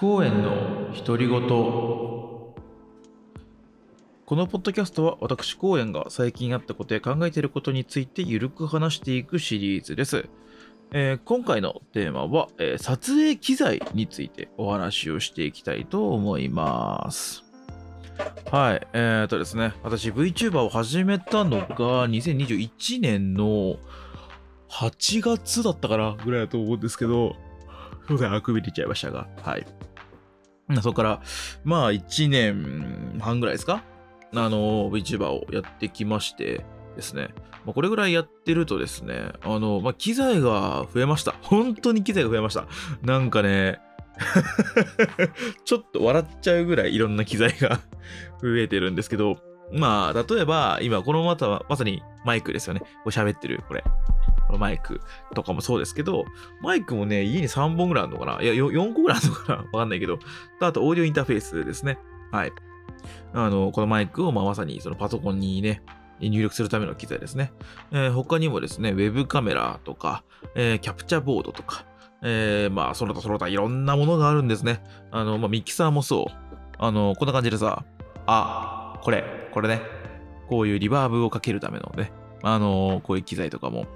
公園の独り言このポッドキャストは私公園が最近あったことや考えていることについてゆるく話していくシリーズです、えー今回のテーマは、えー撮影機材についてお話をしていきたいと思います。はいえー、とですね私 VTuber を始めたのが2021年の8月だったかなぐらいだと思うんですけどすいません、あくび出ちゃいましたが、はい。そこから、まあ、1年半ぐらいですか？あの、VTuber をやってきましてですね、まあ、これぐらいやってるとですね、あの、まあ、機材が増えました。本当に機材が増えました。なんかね、ちょっと笑っちゃうぐらいいろんな機材が 増えてるんですけど、まあ、例えば、今、このまた、まさにマイクですよね。これ喋ってる、これ。このマイクとかもそうですけど、マイクもね、家に3本ぐらいあるのかな？いや、4個ぐらいあるのかな？わかんないけど、あと、オーディオインターフェースですね。はい。あの、このマイクを、まあ、まさにそのパソコンにね、入力するための機材ですね。えー他にもですね、ウェブカメラとか、えーキャプチャーボードとか、えーまあ、その他その他いろんなものがあるんですね。あの、まあ、ミキサーもそう。あの、こんな感じでさ、あ、これ、これね、こういうリバーブをかけるためのね、あの、こういう機材とかも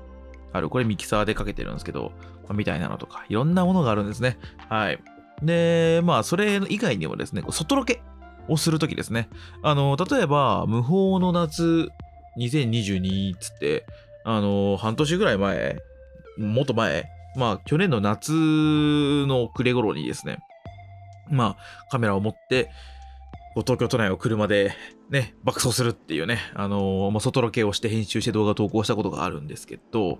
ある。これミキサーでかけてるんですけど、みたいなのとか、いろんなものがあるんですね。はい。で、まあ、それ以外にもですね、外ロケをするときですね。あの、例えば、無法の夏2022っつって、あの、半年ぐらい前、もっと前、まあ、去年の夏の暮れ頃にですね、まあ、カメラを持って、東京都内を車でね、爆走するっていうね、あのまあ、外ロケをして編集して動画を投稿したことがあるんですけど、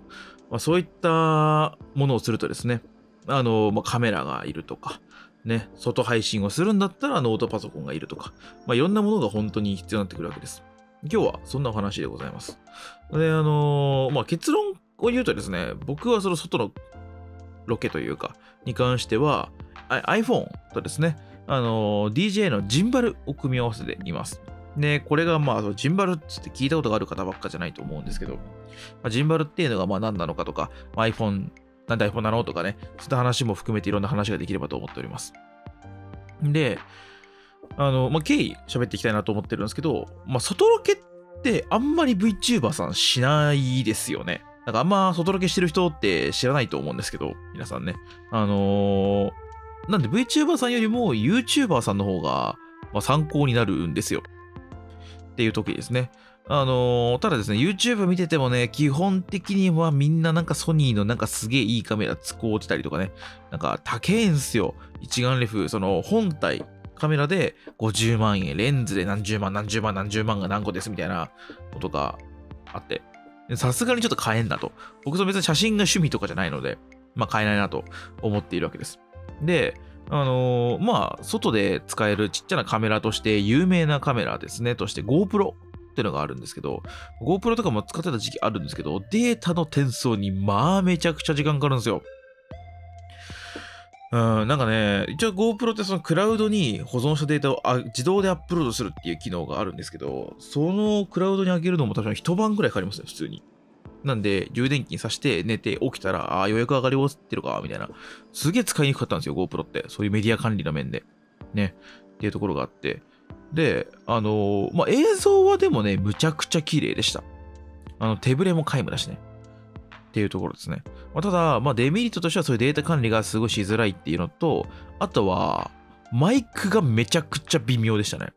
まあ、そういったものをするとですね、あのまあ、カメラがいるとか、ね、外配信をするんだったらノートパソコンがいるとか、まあ、いろんなものが本当に必要になってくるわけです。今日はそんなお話でございます。で、あのまあ、結論を言うとですね、僕はその外のロケというか、に関しては、iPhone とですね、あの DJ のジンバルを組み合わせています。で、これがまあ、ジンバルっつって聞いたことがある方ばっかじゃないと思うんですけど、まあ、ジンバルっていうのがまあ何なのかとか、まあ iPhone、なんで iPhone なのとかね、そういった話も含めていろんな話ができればと思っております。で、あの、まあ、経緯喋っていきたいなと思ってるんですけど、まあ、外ロケってあんまり VTuber さんしないですよね。なんかあんま外ロケしてる人って知らないと思うんですけど、皆さんね。あのーなんで VTuber さんよりも YouTuber さんの方が、ま、参考になるんですよ。っていう時ですね。あのーただですね、YouTube 見ててもね、基本的にはみんななんかソニーのなんかすげえいいカメラ使うてたりとかね、なんか高えんすよ。一眼レフ、その本体、カメラで50万円、レンズで何十万、何十万、何十万が何個ですみたいなことがあって、さすがにちょっと買えんなと。僕と別に写真が趣味とかじゃないので、まあ買えないなと思っているわけです。で、あのーまあ、外で使えるちっちゃなカメラとして有名なカメラですね、として GoPro っていうのがあるんですけど、GoPro とかも使ってた時期あるんですけど、データの転送にまあめちゃくちゃ時間かかるんですよ。うん、なんかね、一応 GoPro ってそのクラウドに保存したデータをあ自動でアップロードするっていう機能があるんですけど、そのクラウドに上げるのも多分一晩ぐらいかかりますね、普通に。なんで、充電器に挿して寝て起きたら、ああー、ようやく上がり終わってるか、みたいな。すげえ使いにくかったんですよ、GoPro って。そういうメディア管理の面で。ね。っていうところがあって。で、あのーまあ、映像はでもね、むちゃくちゃ綺麗でした。あの、手ぶれも皆無だしね。っていうところですね。まあ、ただ、まあ、デメリットとしてはそういうデータ管理がすごいしづらいっていうのと、あとは、マイクがめちゃくちゃ微妙でしたね。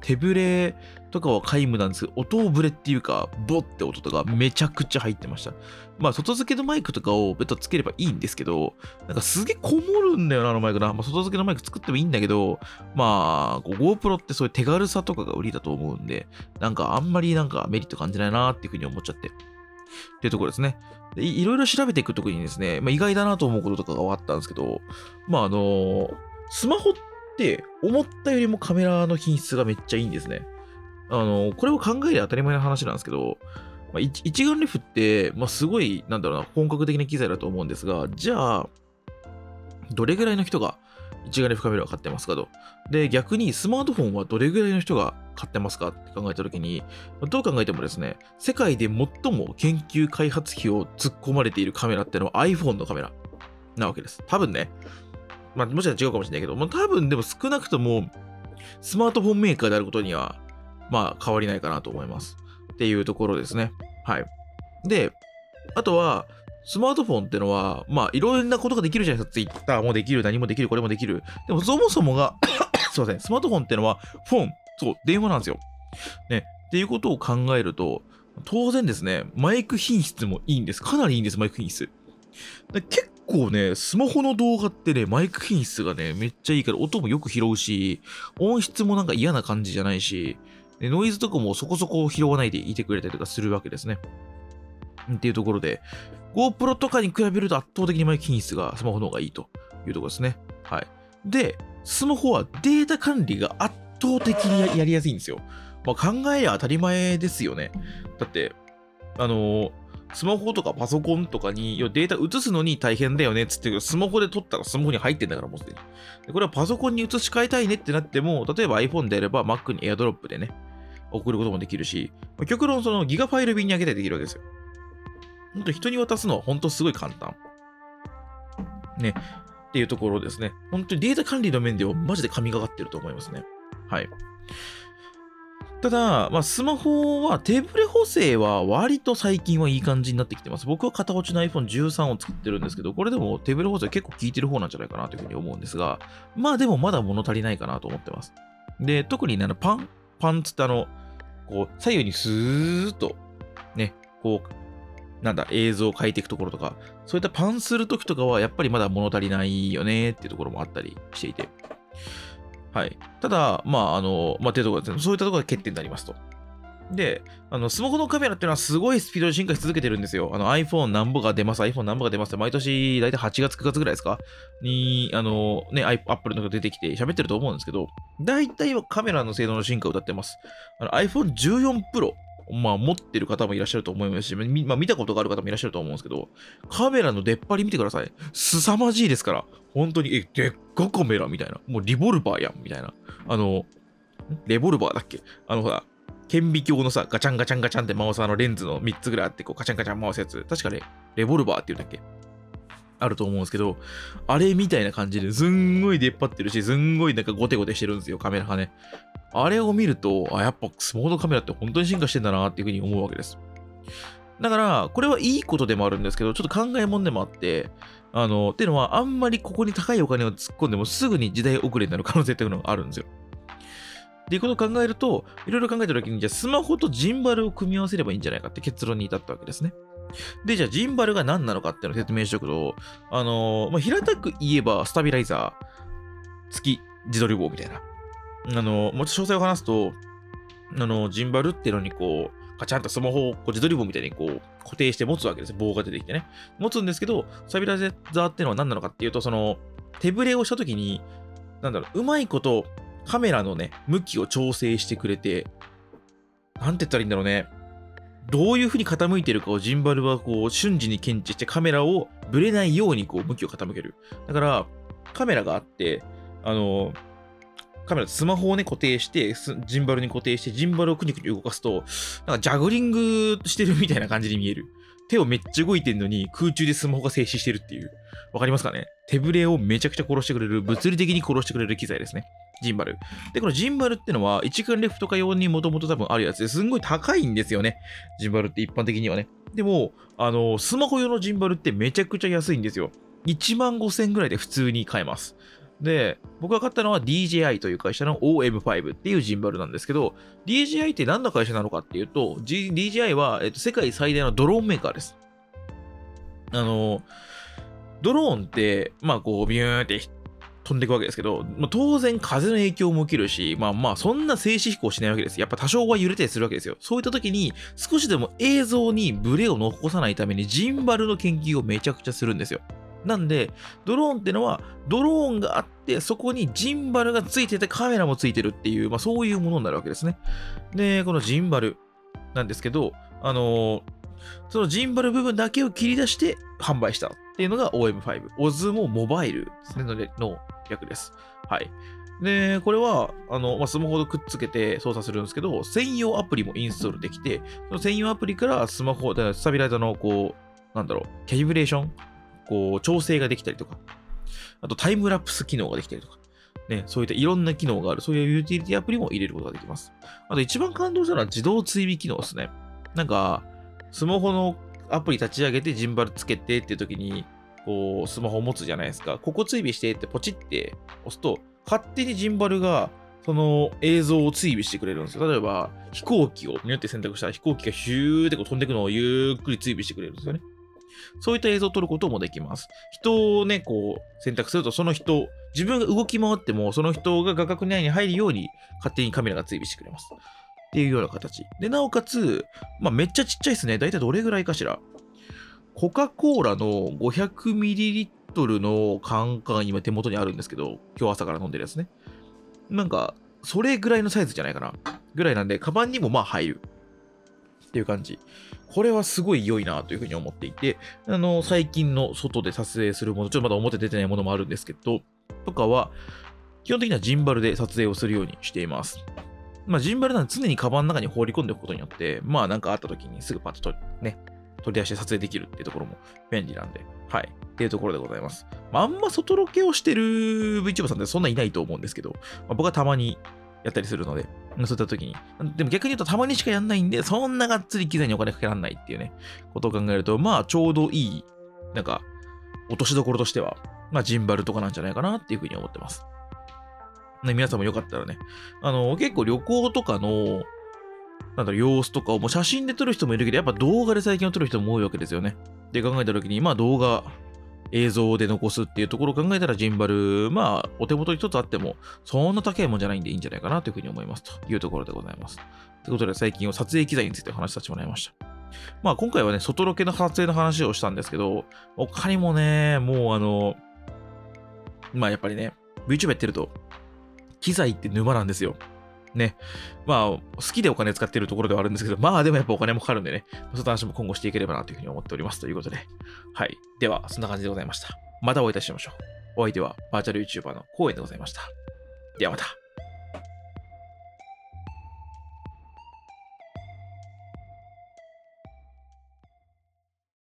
手ぶれとかは皆無なんですけど、音ぶれっていうか、ボって音とかめちゃくちゃ入ってました。まあ、外付けのマイクとかを別途つければいいんですけど、なんかすげえこもるんだよな、あのマイクな。まあ、外付けのマイク作ってもいいんだけど、まあ、GoPro ってそういう手軽さとかが売りだと思うんで、なんかあんまりなんかメリット感じないなっていうふうに思っちゃって。っていうところですね。でいいろいろ調べていくときにですね、まあ、意外だなと思うこととかがあったんですけど、まああのスマホっ思ったよりもカメラの品質がめっちゃいいんですね。あのこれを考えりゃ当たり前の話なんですけど、まあ、一眼レフって、まあ、すごい、なんだろうな、本格的な機材だと思うんですが、じゃあ、どれぐらいの人が一眼レフカメラを買ってますかと。で、逆にスマートフォンはどれぐらいの人が買ってますかって考えたときに、どう考えてもですね、世界で最も研究開発費を突っ込まれているカメラってのは iPhone のカメラなわけです。多分ね、まあ、もちろん違うかもしれないけど、もう多分でも少なくとも、スマートフォンメーカーであることには、まあ変わりないかなと思います。っていうところですね。はい。で、あとは、スマートフォンってのは、まあいろんなことができるじゃないですか。Twitter もできる、何もできる、これもできる。でもそもそもが すいません、スマートフォンってのは、フォン、そう、電話なんですよ。ね。っていうことを考えると、当然ですね、マイク品質もいいんです。かなりいいんです、マイク品質。結構ね、スマホの動画ってね、マイク品質がね、めっちゃいいから、音もよく拾うし、音質もなんか嫌な感じじゃないし、でノイズとかもそこそこ拾わないでいてくれたりとかするわけですね。っていうところで、GoPro とかに比べると圧倒的にマイク品質がスマホの方がいいというところですね。はい。で、スマホはデータ管理が圧倒的にやりやすいんですよ。まあ、考えりゃ当たり前ですよね。だって、あのー、スマホとかパソコンとかにデータ移すのに大変だよねっつって、スマホで撮ったらスマホに入ってんだからもうすでに。これはパソコンに移し替えたいねってなっても、例えば iPhone であれば Mac に AirDrop でね、送ることもできるし、極論そのギガファイル便に上げたりできるわけですよ。ほんと人に渡すのは本当すごい簡単。ね。っていうところですね。本当にデータ管理の面ではマジで神がかってると思いますね。はい。ただ、まあ、スマホは手ブレ補正は割と最近はいい感じになってきてます。僕は片落ちの iPhone13 を作ってるんですけど、これでも手ブレ補正結構効いてる方なんじゃないかなというふうに思うんですが、まあでもまだ物足りないかなと思ってます。で、特にね、あのパン、パンつってあの、こう、左右にスーッと、ね、こう、なんだ、映像を変えていくところとか、そういったパンするときとかは、やっぱりまだ物足りないよねっていうところもあったりしていて。はい。ただ、まあ、あの、まあ、っていうところですね。そういったところが欠点になりますと。で、あの、スマホのカメラっていうのはすごいスピードで進化し続けてるんですよ。あの、iPhone 何ぼが出ます、iPhone 何ぼが出ますって、毎年、だいたい8月、9月ぐらいですか？に、あの、ね、Apple のが出てきて喋ってると思うんですけど、大体はカメラの性能の進化を歌ってます。iPhone14 Pro まあ、持ってる方もいらっしゃると思いますし、まあ、見たことがある方もいらっしゃると思うんですけど、カメラの出っ張り見てください。凄まじいですから。本当に、え、でっかカメラみたいな。もうリボルバーやん、みたいな。あの、レボルバーだっけ？あの、ほら、顕微鏡のさ、ガチャンガチャンガチャンって回すあのレンズの3つぐらいあって、こうガチャンガチャン回すやつ。確かね、レボルバーって言うんだっけ？あると思うんですけど、あれみたいな感じですんごい出っ張ってるし、すんごいなんかゴテゴテしてるんですよ、カメラがね。あれを見ると、あ、やっぱスモードカメラって本当に進化してんだなっていうふうに思うわけです。だから、これはいいことでもあるんですけど、ちょっと考えもんでもあって、あの、っていうのは、あんまりここに高いお金を突っ込んでもすぐに時代遅れになる可能性っていうのがあるんですよ。っていうことを考えると、いろいろ考えたときに、じゃあスマホとジンバルを組み合わせればいいんじゃないかって結論に至ったわけですね。で、じゃあジンバルが何なのかっていうのを説明しておくと、あのー、まあ、平たく言えばスタビライザー、付き自撮り棒みたいな。あのー、もうちょっと詳細を話すと、あのー、ジンバルっていうのにこう、カチャンとスマホをこう自撮り棒みたいにこう固定して持つわけです棒が出てきてね。持つんですけど、スタビライザーっていうのは何なのかっていうと、その、手ブレをしたときに、なんだろう、うまいことカメラのね、向きを調整してくれて、なんて言ったらいいんだろうね。どういう風に傾いてるかをジンバルはこう瞬時に検知してカメラをブレないようにこう向きを傾ける。だから、カメラがあって、あの、カメラスマホをね固定して、ジンバルに固定して、ジンバルをくにくに動かすと、なんかジャグリングしてるみたいな感じに見える。手をめっちゃ動いてんのに空中でスマホが静止してるっていう。わかりますかね？手ぶれをめちゃくちゃ殺してくれる、物理的に殺してくれる機材ですね。ジンバル。で、このジンバルってのは、一眼レフとか用にもともと多分あるやつですんごい高いんですよね。ジンバルって一般的にはね。でも、あの、スマホ用のジンバルってめちゃくちゃ安いんですよ。1万5000円ぐらいで普通に買えます。で、僕が買ったのは DJI という会社の OM5 っていうジンバルなんですけど、DJI って何の会社なのかっていうと、G、DJI は、えっと、世界最大のドローンメーカーです。あの、ドローンって、まあこう、ビューンって飛んでいくわけですけど、まあ、当然風の影響も受けるし、まあまあそんな静止飛行しないわけです。やっぱ多少は揺れたりするわけですよ。そういった時に少しでも映像にブレを残さないためにジンバルの研究をめちゃくちゃするんですよ。なんで、ドローンってのは、ドローンがあって、そこにジンバルがついてて、カメラもついてるっていう、まあそういうものになるわけですね。で、このジンバルなんですけど、あのー、そのジンバル部分だけを切り出して販売したっていうのが OM5。オズモモバイルですね、の略です。はい。で、これは、あの、まあ、スマホとくっつけて操作するんですけど、専用アプリもインストールできて、その専用アプリからスマホ、スタビライザーの、こう、なんだろう、キャリブレーションこう、調整ができたりとかあとタイムラプス機能ができたりとか、ね、そういったいろんな機能がある、そういうユーティリティアプリも入れることができます。あと一番感動したのは自動追尾機能ですね。なんか、スマホのアプリ立ち上げてジンバルつけてっていう時に、こう、スマホを持つじゃないですか。ここ追尾してってポチって押すと、勝手にジンバルがその映像を追尾してくれるんですよ。例えば、飛行機をによって選択したら飛行機がヒューってこう飛んでくのをゆっくり追尾してくれるんですよね。そういった映像を撮ることもできます。人をね、こう選択すると、その人、自分が動き回っても、その人が画角内に入るように勝手にカメラが追尾してくれます。っていうような形。で、なおかつ、まあ、めっちゃちっちゃいですね。だいたいどれぐらいかしら。コカ・コーラの 500ml のカンカン今手元にあるんですけど、今日朝から飲んでるやつね。なんか、それぐらいのサイズじゃないかな。ぐらいなんで、カバンにもまあ入る。っていう感じ。これはすごい良いなというふうに思っていて、あの、最近の外で撮影するもの、ちょっとまだ表出てないものもあるんですけど、とかは、基本的にはジンバルで撮影をするようにしています。まあ、ジンバルなんで常にカバンの中に放り込んでおくことによって、まあなんかあった時にすぐパッと取ね、取り出して撮影できるっていうところも便利なんで、はい。っていうところでございます。まあ、あんま外ロケをしてる VTuber さんってそんないないと思うんですけど、まあ、僕はたまにやったりするので、そういった時に。でも逆に言うとたまにしかやんないんで、そんながっつり機材にお金かけらんないっていうね、ことを考えると、まあちょうどいい、なんか、落としどころとしては、まあジンバルとかなんじゃないかなっていうふうに思ってます。ね、皆さんもよかったらね、あの、結構旅行とかの、なんだろ、様子とかをもう写真で撮る人もいるけど、やっぱ動画で最近は撮る人も多いわけですよね。で考えた時に、まあ動画、映像で残すっていうところを考えたらジンバル、まあお手元に一つあっても、そんな高いもんじゃないんでいいんじゃないかなというふうに思いますというところでございます。ということで最近は撮影機材についてお話しさせてもらいました。まあ今回はね、外ロケの撮影の話をしたんですけど、他にもね、もうあの、まあやっぱりね、VTuber やってると、機材って沼なんですよ。ね。まあ、好きでお金使ってるところではあるんですけど、まあでもやっぱお金もかかるんでね、そういった話も今後していければなというふうに思っておりますということで。はい。では、そんな感じでございました。またお会いいたしましょう。お相手はバーチャル YouTuber の公演でございました。ではまた。